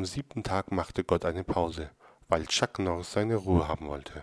Am siebten Tag machte Gott eine Pause, weil Chuck Norris seine Ruhe haben wollte.